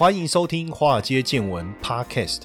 欢迎收听《华尔街见闻》Podcast。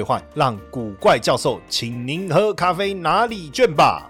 兑换，让古怪教授请您喝咖啡拿礼券吧。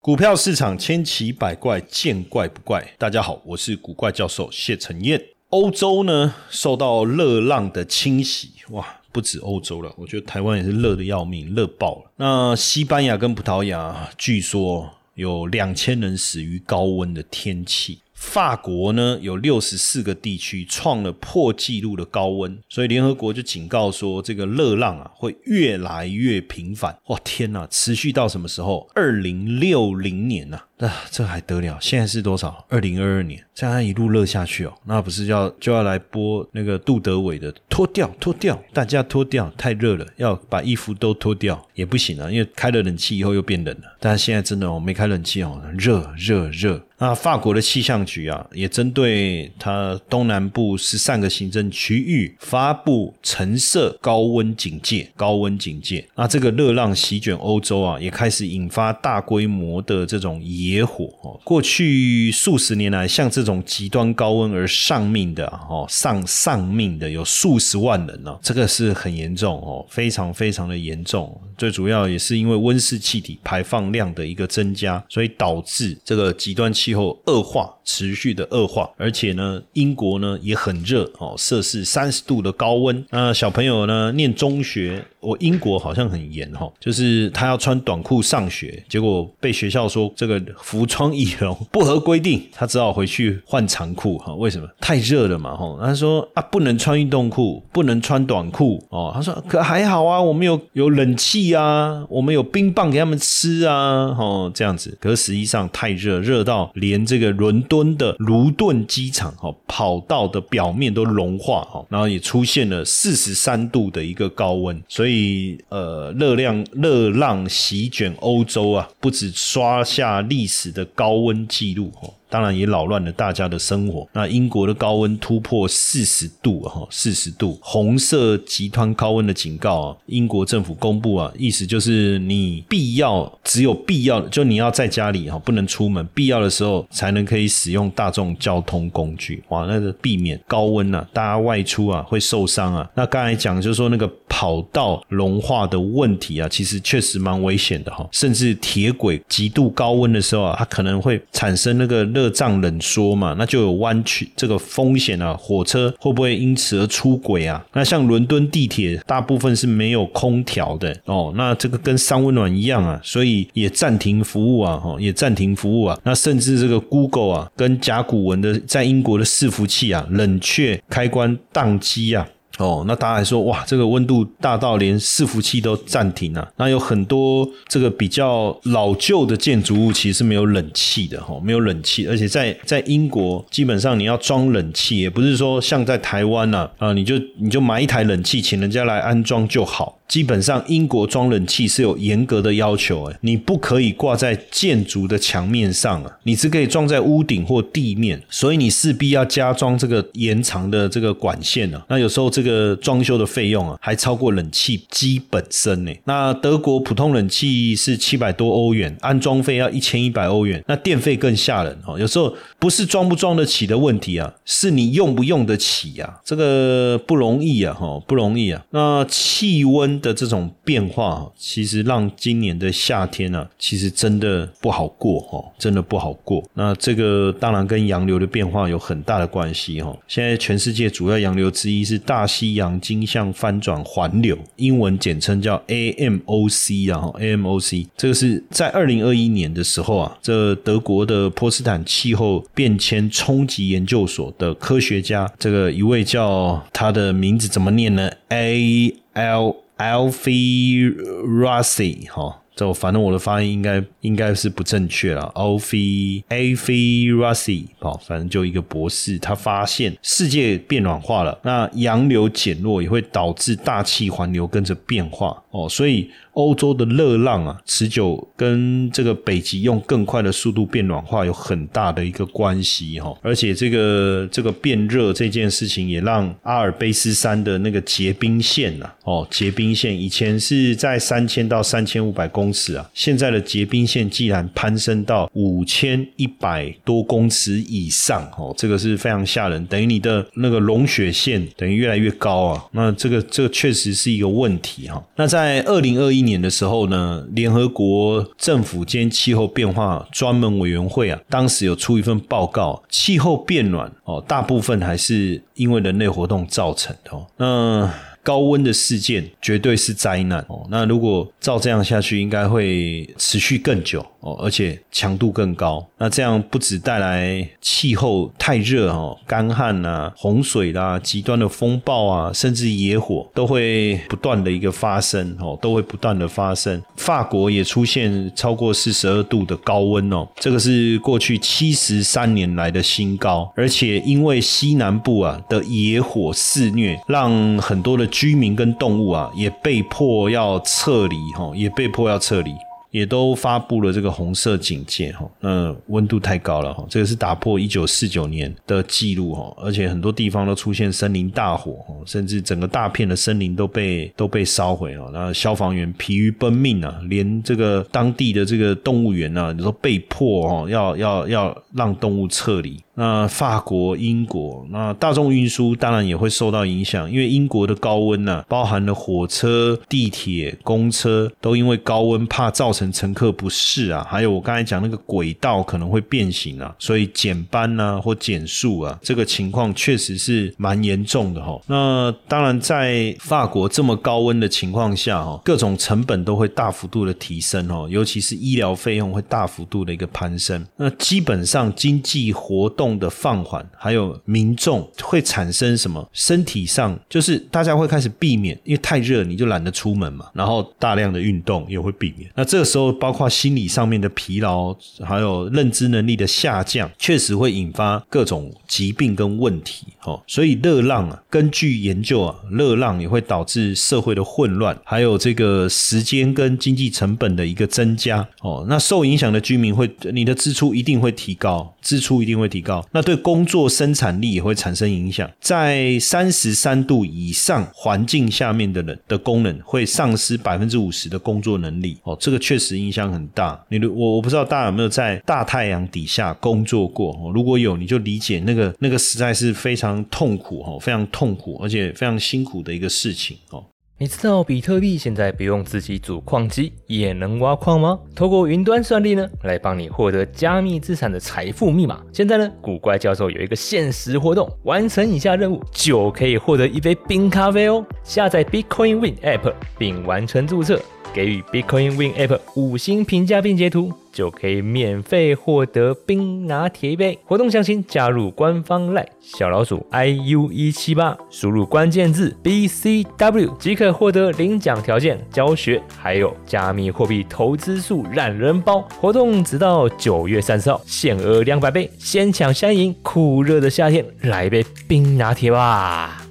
股票市场千奇百怪，见怪不怪。大家好，我是古怪教授谢承彦。欧洲呢，受到热浪的侵袭，哇，不止欧洲了，我觉得台湾也是热的要命，热爆了。那西班牙跟葡萄牙，据说有两千人死于高温的天气。法国呢有六十四个地区创了破纪录的高温，所以联合国就警告说，这个热浪啊会越来越频繁。哇，天哪，持续到什么时候？二零六零年呐。那这还得了？现在是多少？二零二二年，这样一路热下去哦，那不是要就要来播那个杜德伟的脱掉脱掉，大家脱掉，太热了，要把衣服都脱掉也不行啊，因为开了冷气以后又变冷了。但是现在真的哦，没开冷气哦，热热热。那法国的气象局啊，也针对它东南部十三个行政区域发布橙色高温警戒，高温警戒。那这个热浪席卷欧洲啊，也开始引发大规模的这种野野火哦，过去数十年来，像这种极端高温而丧命的哦，丧丧命的有数十万人呢，这个是很严重哦，非常非常的严重。最主要也是因为温室气体排放量的一个增加，所以导致这个极端气候恶化，持续的恶化。而且呢，英国呢也很热哦，摄氏三十度的高温。那小朋友呢，念中学。我英国好像很严哈，就是他要穿短裤上学，结果被学校说这个服装易容不合规定，他只好回去换长裤哈。为什么？太热了嘛哈。他说啊，不能穿运动裤，不能穿短裤哦。他说可还好啊，我们有有冷气啊，我们有冰棒给他们吃啊，哦这样子。可实际上太热，热到连这个伦敦的卢顿机场哈跑道的表面都融化哈，然后也出现了四十三度的一个高温，所以。以呃热量热浪席卷欧洲啊，不止刷下历史的高温纪录哦。当然也扰乱了大家的生活。那英国的高温突破四十度哈，四十度，红色极端高温的警告啊，英国政府公布啊，意思就是你必要只有必要就你要在家里哈，不能出门，必要的时候才能可以使用大众交通工具。哇，那个避免高温啊，大家外出啊会受伤啊。那刚才讲就是说那个跑道融化的问题啊，其实确实蛮危险的哈，甚至铁轨极度高温的时候啊，它可能会产生那个。热胀冷缩嘛，那就有弯曲这个风险啊。火车会不会因此而出轨啊？那像伦敦地铁大部分是没有空调的哦，那这个跟三温暖一样啊，所以也暂停服务啊，哈，也暂停服务啊。那甚至这个 Google 啊，跟甲骨文的在英国的伺服器啊，冷却开关宕机啊。哦，那大家还说哇，这个温度大到连伺服器都暂停了。那有很多这个比较老旧的建筑物，其实是没有冷气的哈，没有冷气，而且在在英国，基本上你要装冷气，也不是说像在台湾呐啊，你就你就买一台冷气，请人家来安装就好。基本上，英国装冷气是有严格的要求，哎，你不可以挂在建筑的墙面上啊，你只可以装在屋顶或地面，所以你势必要加装这个延长的这个管线啊。那有时候这个装修的费用啊，还超过冷气机本身呢。那德国普通冷气是七百多欧元，安装费要一千一百欧元，那电费更吓人哦。有时候不是装不装得起的问题啊，是你用不用得起呀，这个不容易啊，哈，不容易啊。那气温。的这种变化，其实让今年的夏天呢，其实真的不好过哈，真的不好过。那这个当然跟洋流的变化有很大的关系哈。现在全世界主要洋流之一是大西洋经向翻转环流，英文简称叫 AMOC 啊，AMOC。这个是在二零二一年的时候啊，这德国的波斯坦气候变迁冲击研究所的科学家，这个一位叫他的名字怎么念呢？A L Alfie Rossi 哈，就反正我的发音应该应该是不正确了。o f i a f i Rossi，好，反正就一个博士，他发现世界变暖化了，那洋流减弱也会导致大气环流跟着变化哦，所以。欧洲的热浪啊，持久跟这个北极用更快的速度变暖化有很大的一个关系哈，而且这个这个变热这件事情也让阿尔卑斯山的那个结冰线呐，哦，结冰线以前是在三千到三千五百公尺啊，现在的结冰线既然攀升到五千一百多公尺以上哦，这个是非常吓人，等于你的那个融雪线等于越来越高啊，那这个这个确实是一个问题哈。那在二零二一。年的时候呢，联合国政府间气候变化专门委员会啊，当时有出一份报告，气候变暖哦，大部分还是因为人类活动造成的哦。那高温的事件绝对是灾难哦。那如果照这样下去，应该会持续更久哦，而且强度更高。那这样不止带来气候太热哦，干旱啊、洪水啦、极端的风暴啊，甚至野火都会不断的一个发生哦，都会不断的发生。法国也出现超过四十二度的高温哦，这个是过去七十三年来的新高。而且因为西南部啊的野火肆虐，让很多的。居民跟动物啊，也被迫要撤离哈，也被迫要撤离。也都发布了这个红色警戒哈，那温度太高了哈，这个是打破一九四九年的记录哈，而且很多地方都出现森林大火甚至整个大片的森林都被都被烧毁了，那消防员疲于奔命啊，连这个当地的这个动物园呢，都被迫哦要要要让动物撤离。那法国、英国，那大众运输当然也会受到影响，因为英国的高温呢，包含了火车、地铁、公车都因为高温怕造成乘客不适啊，还有我刚才讲那个轨道可能会变形啊，所以减班啊或减速啊，这个情况确实是蛮严重的哈。那当然在法国这么高温的情况下哈，各种成本都会大幅度的提升哦，尤其是医疗费用会大幅度的一个攀升。那基本上经济活动。的放缓，还有民众会产生什么？身体上就是大家会开始避免，因为太热你就懒得出门嘛。然后大量的运动也会避免。那这个时候，包括心理上面的疲劳，还有认知能力的下降，确实会引发各种疾病跟问题。哦，所以热浪啊，根据研究啊，热浪也会导致社会的混乱，还有这个时间跟经济成本的一个增加。哦，那受影响的居民会，你的支出一定会提高，支出一定会提高。那对工作生产力也会产生影响，在三十三度以上环境下面的人的功能会丧失百分之五十的工作能力哦，这个确实影响很大。你我我不知道大家有没有在大太阳底下工作过，如果有，你就理解那个那个实在是非常痛苦哦，非常痛苦而且非常辛苦的一个事情哦。你知道比特币现在不用自己组矿机也能挖矿吗？透过云端算力呢，来帮你获得加密资产的财富密码。现在呢，古怪教授有一个限时活动，完成以下任务就可以获得一杯冰咖啡哦。下载 Bitcoin Win App 并完成注册。给予 Bitcoin Win App 五星评价并截图，就可以免费获得冰拿铁一杯。活动详情加入官方 LINE 小老鼠 iu 一七八，输入关键字 BCW 即可获得领奖条件、教学，还有加密货币投资数懒人包。活动直到九月三十号，限额两百杯，先抢先赢。酷热的夏天，来一杯冰拿铁吧！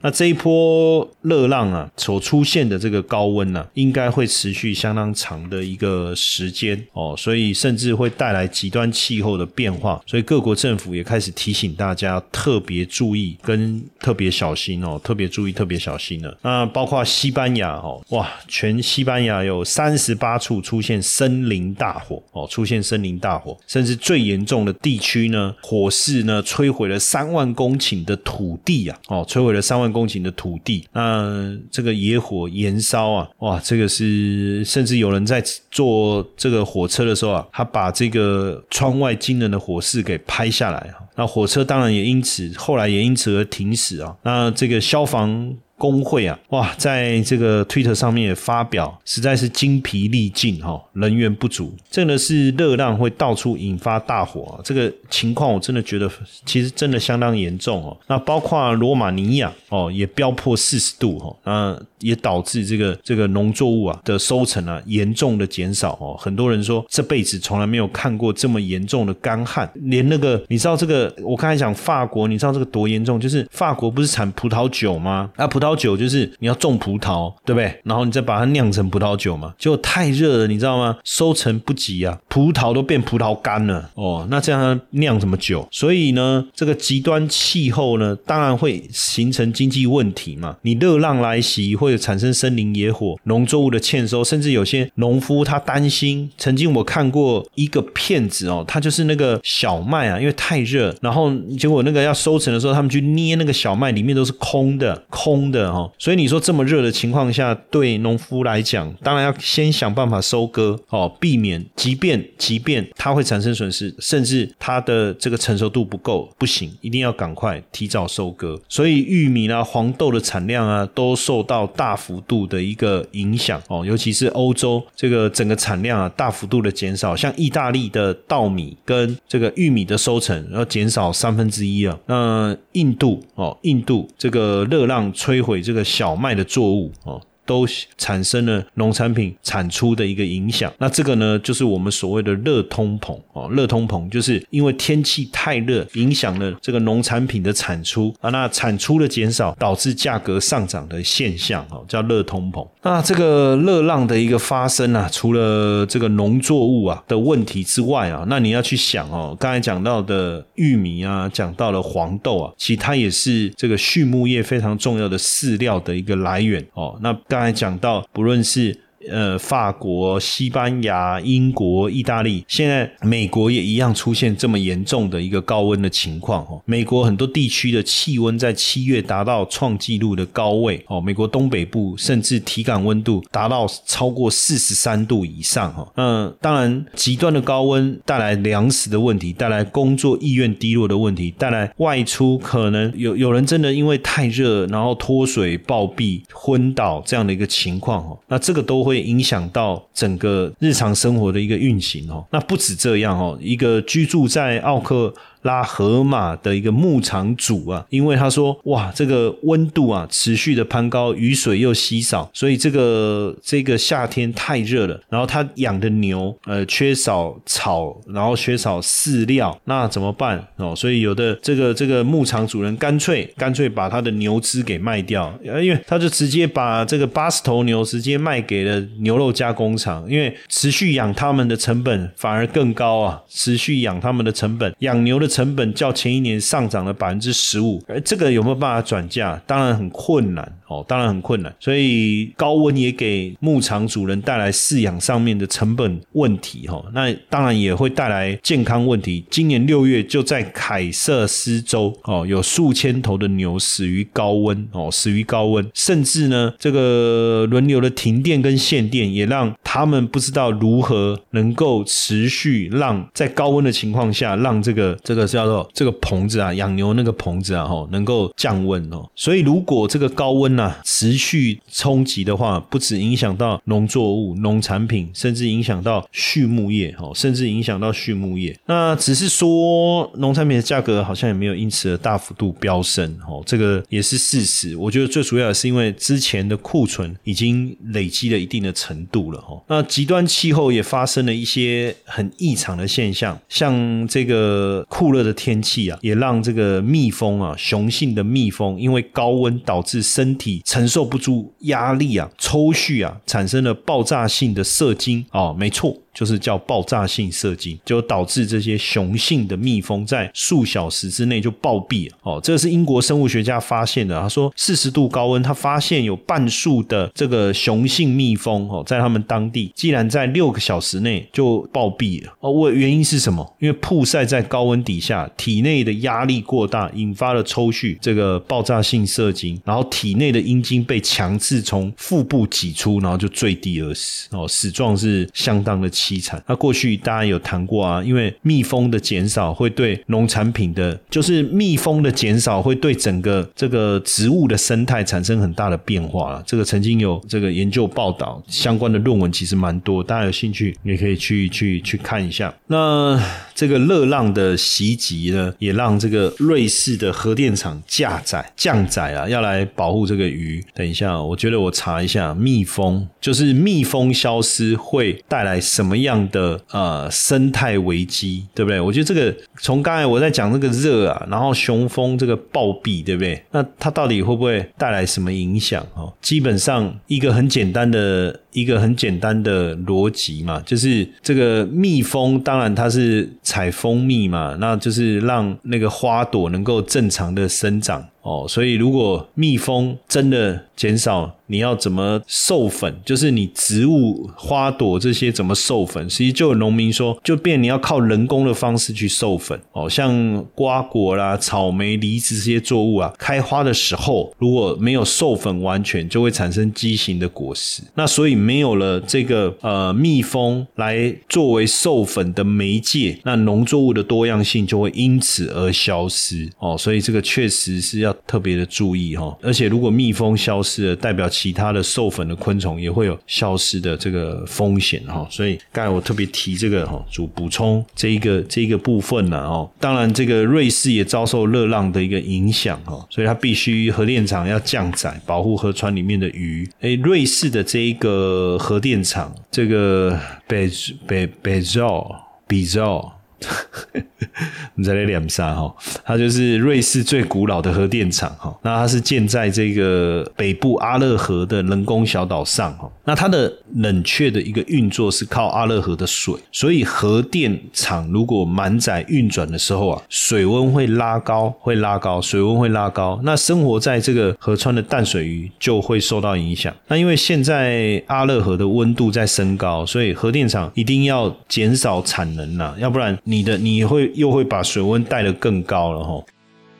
那这一波热浪啊，所出现的这个高温呢，应该会持续相当长的一个时间哦，所以甚至会带来极端气候的变化，所以各国政府也开始提醒大家特别注意跟特别小心哦，特别注意特别小心了。那包括西班牙哦，哇，全西班牙有三十八处出现森林大火哦，出现森林大火，甚至最严重的地区呢，火势呢摧毁了三万公顷的土地啊，哦，摧毁了三万。公顷的土地，那这个野火燃烧啊，哇，这个是甚至有人在坐这个火车的时候啊，他把这个窗外惊人的火势给拍下来啊，那火车当然也因此后来也因此而停驶啊，那这个消防。工会啊，哇，在这个 Twitter 上面也发表，实在是精疲力尽哈，人员不足，真的是热浪会到处引发大火啊，这个情况我真的觉得其实真的相当严重哦。那包括罗马尼亚哦，也飙破四十度哈，那也导致这个这个农作物啊的收成啊严重的减少哦。很多人说这辈子从来没有看过这么严重的干旱，连那个你知道这个我刚才讲法国，你知道这个多严重？就是法国不是产葡萄酒吗？啊，葡萄酒就是你要种葡萄，对不对？然后你再把它酿成葡萄酒嘛，结果太热了，你知道吗？收成不及啊，葡萄都变葡萄干了哦。那这样酿什么酒？所以呢，这个极端气候呢，当然会形成经济问题嘛。你热浪来袭，会会产生森林野火、农作物的欠收，甚至有些农夫他担心。曾经我看过一个骗子哦，他就是那个小麦啊，因为太热，然后结果那个要收成的时候，他们去捏那个小麦，里面都是空的，空的哦。所以你说这么热的情况下，对农夫来讲，当然要先想办法收割哦，避免即便即便它会产生损失，甚至它的这个成熟度不够，不行，一定要赶快提早收割。所以玉米啦、黄豆的产量啊，都受到大幅度的一个影响哦，尤其是欧洲这个整个产量啊大幅度的减少，像意大利的稻米跟这个玉米的收成要减少三分之一啊。那印度哦，印度这个热浪摧毁这个小麦的作物哦。都产生了农产品产出的一个影响，那这个呢，就是我们所谓的热通膨哦。热通膨就是因为天气太热，影响了这个农产品的产出啊，那产出的减少导致价格上涨的现象哦，叫热通膨。那这个热浪的一个发生啊，除了这个农作物啊的问题之外啊，那你要去想哦，刚才讲到的玉米啊，讲到了黄豆啊，其实它也是这个畜牧业非常重要的饲料的一个来源哦。那刚刚才讲到，不论是呃，法国、西班牙、英国、意大利，现在美国也一样出现这么严重的一个高温的情况哦。美国很多地区的气温在七月达到创纪录的高位哦。美国东北部甚至体感温度达到超过四十三度以上哈。嗯当然，极端的高温带来粮食的问题，带来工作意愿低落的问题，带来外出可能有有人真的因为太热，然后脱水、暴毙、昏倒这样的一个情况哦。那这个都。会影响到整个日常生活的一个运行哦。那不止这样哦，一个居住在奥克。拉河马的一个牧场主啊，因为他说哇，这个温度啊持续的攀高，雨水又稀少，所以这个这个夏天太热了。然后他养的牛呃缺少草，然后缺少饲料，那怎么办哦？所以有的这个这个牧场主人干脆干脆把他的牛只给卖掉，因为他就直接把这个八十头牛直接卖给了牛肉加工厂，因为持续养他们的成本反而更高啊，持续养他们的成本养牛的。成成本较前一年上涨了百分之十五，而这个有没有办法转嫁？当然很困难哦，当然很困难。所以高温也给牧场主人带来饲养上面的成本问题哈，那当然也会带来健康问题。今年六月就在凯瑟斯州哦，有数千头的牛死于高温哦，死于高温，甚至呢，这个轮流的停电跟限电，也让他们不知道如何能够持续让在高温的情况下让这个这。个叫做这个棚子啊，养牛那个棚子啊，吼，能够降温哦。所以如果这个高温呐持续冲击的话，不止影响到农作物、农产品，甚至影响到畜牧业，哦，甚至影响到畜牧业。那只是说农产品的价格好像也没有因此而大幅度飙升，哦，这个也是事实。我觉得最主要的是因为之前的库存已经累积了一定的程度了，哦。那极端气候也发生了一些很异常的现象，像这个。酷热的天气啊，也让这个蜜蜂啊，雄性的蜜蜂因为高温导致身体承受不住压力啊，抽蓄啊，产生了爆炸性的射精啊，没错。就是叫爆炸性射精，就导致这些雄性的蜜蜂在数小时之内就暴毙了。哦，这是英国生物学家发现的。他说，四十度高温，他发现有半数的这个雄性蜜蜂哦，在他们当地，竟然在六个小时内就暴毙了。哦，为原因是什么？因为曝晒在高温底下，体内的压力过大，引发了抽蓄，这个爆炸性射精，然后体内的阴茎被强制从腹部挤出，然后就坠地而死。哦，死状是相当的奇。凄惨。那过去大家有谈过啊，因为蜜蜂的减少会对农产品的，就是蜜蜂的减少会对整个这个植物的生态产生很大的变化了。这个曾经有这个研究报道相关的论文，其实蛮多，大家有兴趣也可以去去去看一下。那这个热浪的袭击呢，也让这个瑞士的核电厂架载降载啊，要来保护这个鱼。等一下，我觉得我查一下，蜜蜂就是蜜蜂消失会带来什么么样的呃生态危机，对不对？我觉得这个从刚才我在讲这个热啊，然后雄风这个暴毙，对不对？那它到底会不会带来什么影响？哦，基本上一个很简单的。一个很简单的逻辑嘛，就是这个蜜蜂，当然它是采蜂蜜嘛，那就是让那个花朵能够正常的生长哦。所以如果蜜蜂真的减少，你要怎么授粉？就是你植物花朵这些怎么授粉？其实就有农民说，就变你要靠人工的方式去授粉哦。像瓜果啦、草莓、梨子这些作物啊，开花的时候如果没有授粉完全，就会产生畸形的果实。那所以。没有了这个呃蜜蜂来作为授粉的媒介，那农作物的多样性就会因此而消失哦。所以这个确实是要特别的注意哈。而且如果蜜蜂消失了，代表其他的授粉的昆虫也会有消失的这个风险哈。所以刚才我特别提这个哈，主补充这一个这一个部分呢哦。当然，这个瑞士也遭受热浪的一个影响哈，所以它必须核电厂要降载，保护河川里面的鱼。诶，瑞士的这一个。呃，核电厂这个北北北兆比照。你在那两下哈，它就是瑞士最古老的核电厂哈。那它是建在这个北部阿勒河的人工小岛上哈。那它的冷却的一个运作是靠阿勒河的水，所以核电厂如果满载运转的时候啊，水温会拉高，会拉高，水温会拉高。那生活在这个河川的淡水鱼就会受到影响。那因为现在阿勒河的温度在升高，所以核电厂一定要减少产能呐，要不然。你的你会又会把水温带得更高了哈。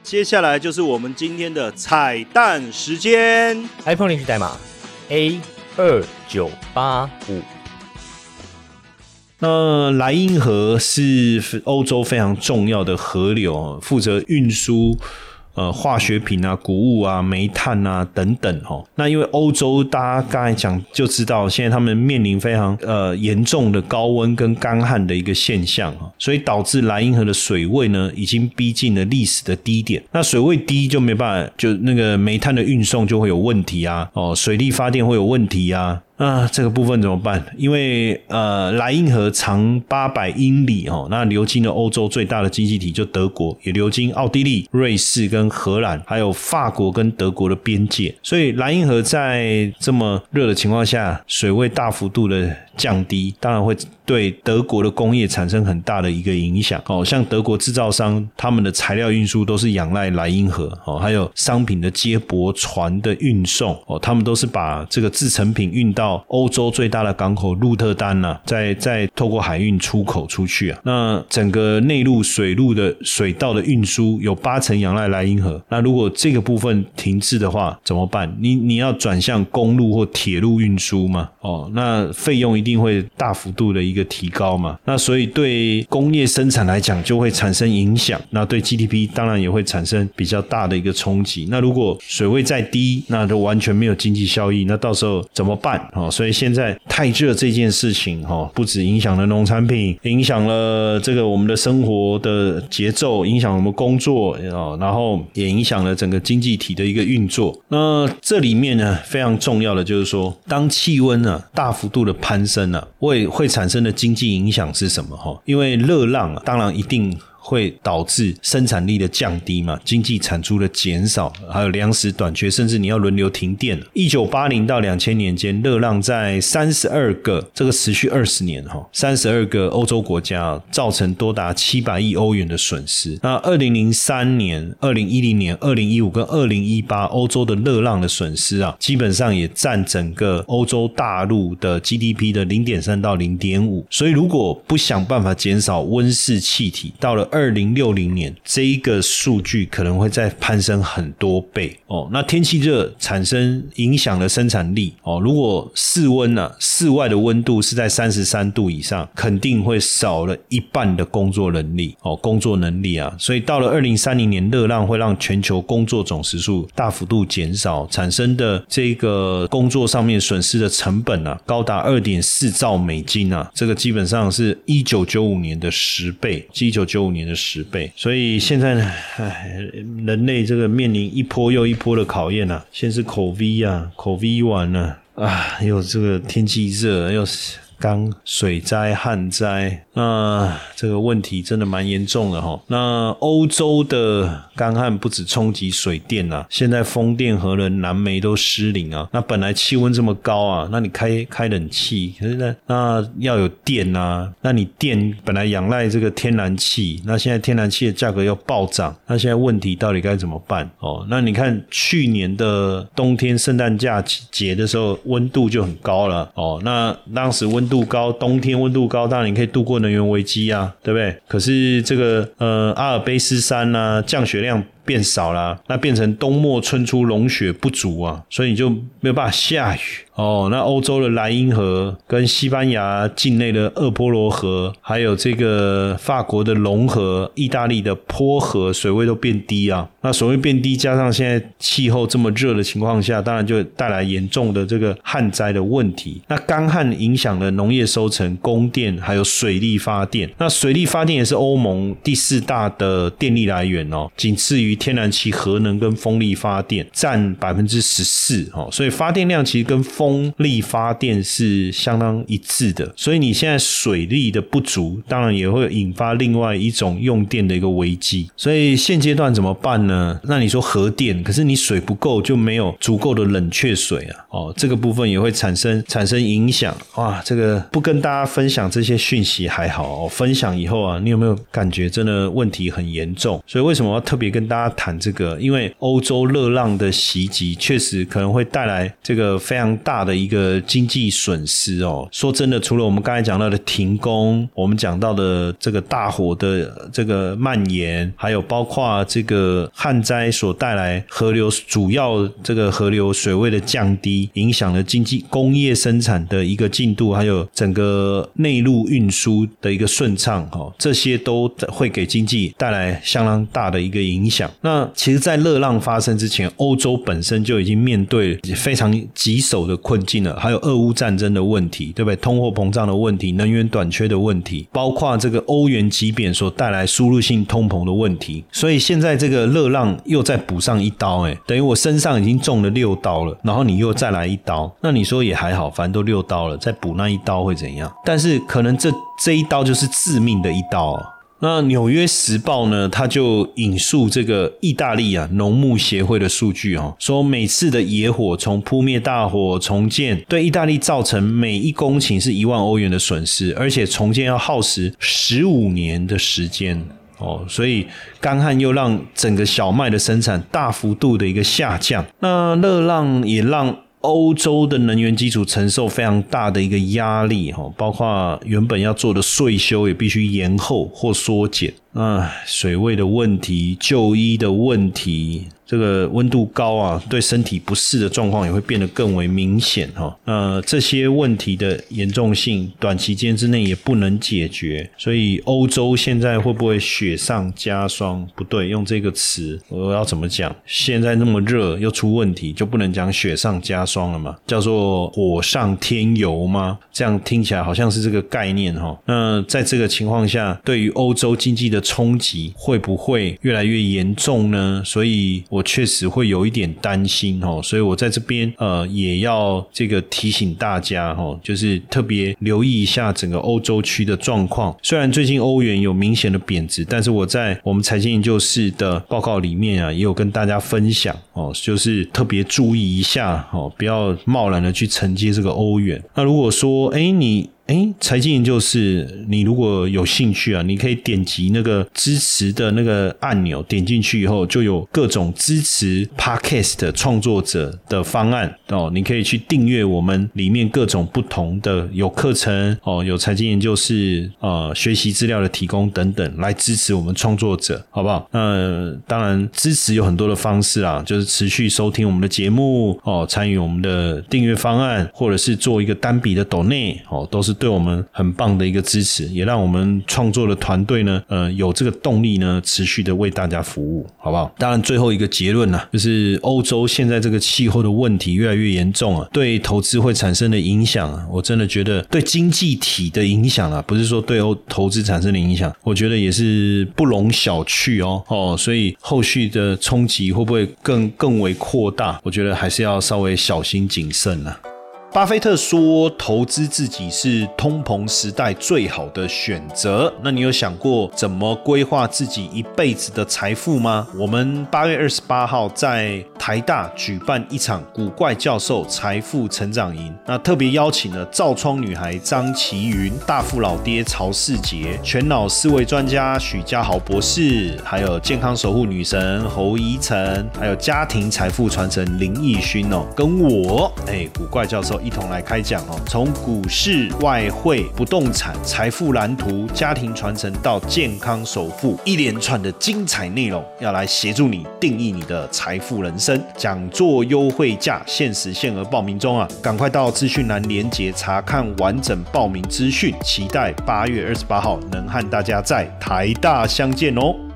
接下来就是我们今天的彩蛋时间，iPhone 领取代码 A 二九八五。那莱茵河是欧洲非常重要的河流，负责运输。呃，化学品啊，谷物啊，煤炭啊等等，哈。那因为欧洲，大家刚才讲就知道，现在他们面临非常呃严重的高温跟干旱的一个现象啊，所以导致莱茵河的水位呢，已经逼近了历史的低点。那水位低就没办法，就那个煤炭的运送就会有问题啊，哦，水力发电会有问题啊。啊，这个部分怎么办？因为呃，莱茵河长八百英里哦，那流经了欧洲最大的经济体就德国，也流经奥地利、瑞士跟荷兰，还有法国跟德国的边界，所以莱茵河在这么热的情况下，水位大幅度的降低，当然会。对德国的工业产生很大的一个影响哦，像德国制造商他们的材料运输都是仰赖莱茵河哦，还有商品的接驳船的运送哦，他们都是把这个制成品运到欧洲最大的港口鹿特丹呐，再再透过海运出口出去啊。那整个内陆水路的水道的运输有八成仰赖莱茵河，那如果这个部分停滞的话怎么办？你你要转向公路或铁路运输嘛？哦，那费用一定定会大幅度的一个。提高嘛，那所以对工业生产来讲就会产生影响，那对 GDP 当然也会产生比较大的一个冲击。那如果水位再低，那就完全没有经济效益，那到时候怎么办？哦，所以现在太热这件事情，哈，不止影响了农产品，影响了这个我们的生活的节奏，影响我们工作哦，然后也影响了整个经济体的一个运作。那这里面呢，非常重要的就是说，当气温呢大幅度的攀升呢，会会产生的。经济影响是什么？哈，因为热浪，当然一定。会导致生产力的降低嘛，经济产出的减少，还有粮食短缺，甚至你要轮流停电。一九八零到两千年间，热浪在三十二个，这个持续二十年哈，三十二个欧洲国家造成多达七百亿欧元的损失。那二零零三年、二零一零年、二零一五跟二零一八欧洲的热浪的损失啊，基本上也占整个欧洲大陆的 GDP 的零点三到零点五。所以如果不想办法减少温室气体，到了二零六零年，这一个数据可能会再攀升很多倍哦。那天气热产生影响了生产力哦。如果室温呢，室外的温度是在三十三度以上，肯定会少了一半的工作能力哦，工作能力啊。所以到了二零三零年，热浪会让全球工作总时数大幅度减少，产生的这个工作上面损失的成本啊，高达二点四兆美金啊，这个基本上是一九九五年的十倍，一九九五年的十倍。所以现在呢，唉，人类这个面临一波又一波的考验啊，先是口 V 啊，口 V 完了啊，又这个天气热，又是。刚水灾、旱灾，那这个问题真的蛮严重的哈。那欧洲的干旱不止冲击水电啊，现在风电、核能、燃煤都失灵啊。那本来气温这么高啊，那你开开冷气，可是呢，那要有电啊。那你电本来仰赖这个天然气，那现在天然气的价格要暴涨，那现在问题到底该怎么办？哦，那你看去年的冬天圣诞假节的时候，温度就很高了哦。那当时温度高，冬天温度高，当然你可以度过能源危机啊，对不对？可是这个呃，阿尔卑斯山呢，降雪量。变少了，那变成冬末春初融雪不足啊，所以你就没有办法下雨哦。那欧洲的莱茵河跟西班牙境内的厄波罗河，还有这个法国的龙河、意大利的坡河水位都变低啊。那水位变低，加上现在气候这么热的情况下，当然就带来严重的这个旱灾的问题。那干旱影响了农业收成、供电，还有水力发电。那水力发电也是欧盟第四大的电力来源哦，仅次于。天然气、核能跟风力发电占百分之十四哦，所以发电量其实跟风力发电是相当一致的。所以你现在水力的不足，当然也会引发另外一种用电的一个危机。所以现阶段怎么办呢？那你说核电，可是你水不够，就没有足够的冷却水啊。哦，这个部分也会产生产生影响哇。这个不跟大家分享这些讯息还好哦，分享以后啊，你有没有感觉真的问题很严重？所以为什么要特别跟大家？谈这个，因为欧洲热浪的袭击，确实可能会带来这个非常大的一个经济损失哦。说真的，除了我们刚才讲到的停工，我们讲到的这个大火的这个蔓延，还有包括这个旱灾所带来河流主要这个河流水位的降低，影响了经济工业生产的一个进度，还有整个内陆运输的一个顺畅哦，这些都会给经济带来相当大的一个影响。那其实，在热浪发生之前，欧洲本身就已经面对非常棘手的困境了，还有俄乌战争的问题，对不对？通货膨胀的问题，能源短缺的问题，包括这个欧元级贬所带来输入性通膨的问题。所以现在这个热浪又再补上一刀，哎，等于我身上已经中了六刀了，然后你又再来一刀，那你说也还好，反正都六刀了，再补那一刀会怎样？但是可能这这一刀就是致命的一刀！那《纽约时报》呢，他就引述这个意大利啊农牧协会的数据哦，说每次的野火从扑灭大火重建，对意大利造成每一公顷是一万欧元的损失，而且重建要耗时十五年的时间哦，所以干旱又让整个小麦的生产大幅度的一个下降，那热浪也让。欧洲的能源基础承受非常大的一个压力，哈，包括原本要做的税修也必须延后或缩减。啊，水位的问题、就医的问题，这个温度高啊，对身体不适的状况也会变得更为明显哈。呃，这些问题的严重性，短期间之内也不能解决，所以欧洲现在会不会雪上加霜？不对，用这个词我要怎么讲？现在那么热又出问题，就不能讲雪上加霜了吗？叫做火上添油吗？这样听起来好像是这个概念哈。那在这个情况下，对于欧洲经济的冲击会不会越来越严重呢？所以我确实会有一点担心哦，所以我在这边呃也要这个提醒大家哈，就是特别留意一下整个欧洲区的状况。虽然最近欧元有明显的贬值，但是我在我们财经研究室的报告里面啊，也有跟大家分享哦，就是特别注意一下哦，不要贸然的去承接这个欧元。那如果说哎你。哎，财经研究室，你如果有兴趣啊，你可以点击那个支持的那个按钮，点进去以后就有各种支持 Podcast 创作者的方案哦，你可以去订阅我们里面各种不同的有课程哦，有财经研究室呃学习资料的提供等等，来支持我们创作者，好不好？那当然支持有很多的方式啊，就是持续收听我们的节目哦，参与我们的订阅方案，或者是做一个单笔的抖内哦，都是对我们很棒的一个支持，也让我们创作的团队呢，呃，有这个动力呢，持续的为大家服务，好不好？当然，最后一个结论呢，就是欧洲现在这个气候的问题越来越严重啊，对投资会产生的影响啊，我真的觉得对经济体的影响啊，不是说对欧投资产生的影响，我觉得也是不容小觑哦哦，所以后续的冲击会不会更更为扩大？我觉得还是要稍微小心谨慎了。巴菲特说：“投资自己是通膨时代最好的选择。”那你有想过怎么规划自己一辈子的财富吗？我们八月二十八号在台大举办一场古怪教授财富成长营，那特别邀请了造窗女孩张琪云、大富老爹曹世杰、全脑思维专家许家豪博士，还有健康守护女神侯怡晨，还有家庭财富传承林奕勋哦，跟我哎古怪教授。一同来开讲哦，从股市、外汇、不动产、财富蓝图、家庭传承到健康首富，一连串的精彩内容，要来协助你定义你的财富人生。讲座优惠价，限时限额报名中啊，赶快到资讯栏连接查看完整报名资讯，期待八月二十八号能和大家在台大相见哦。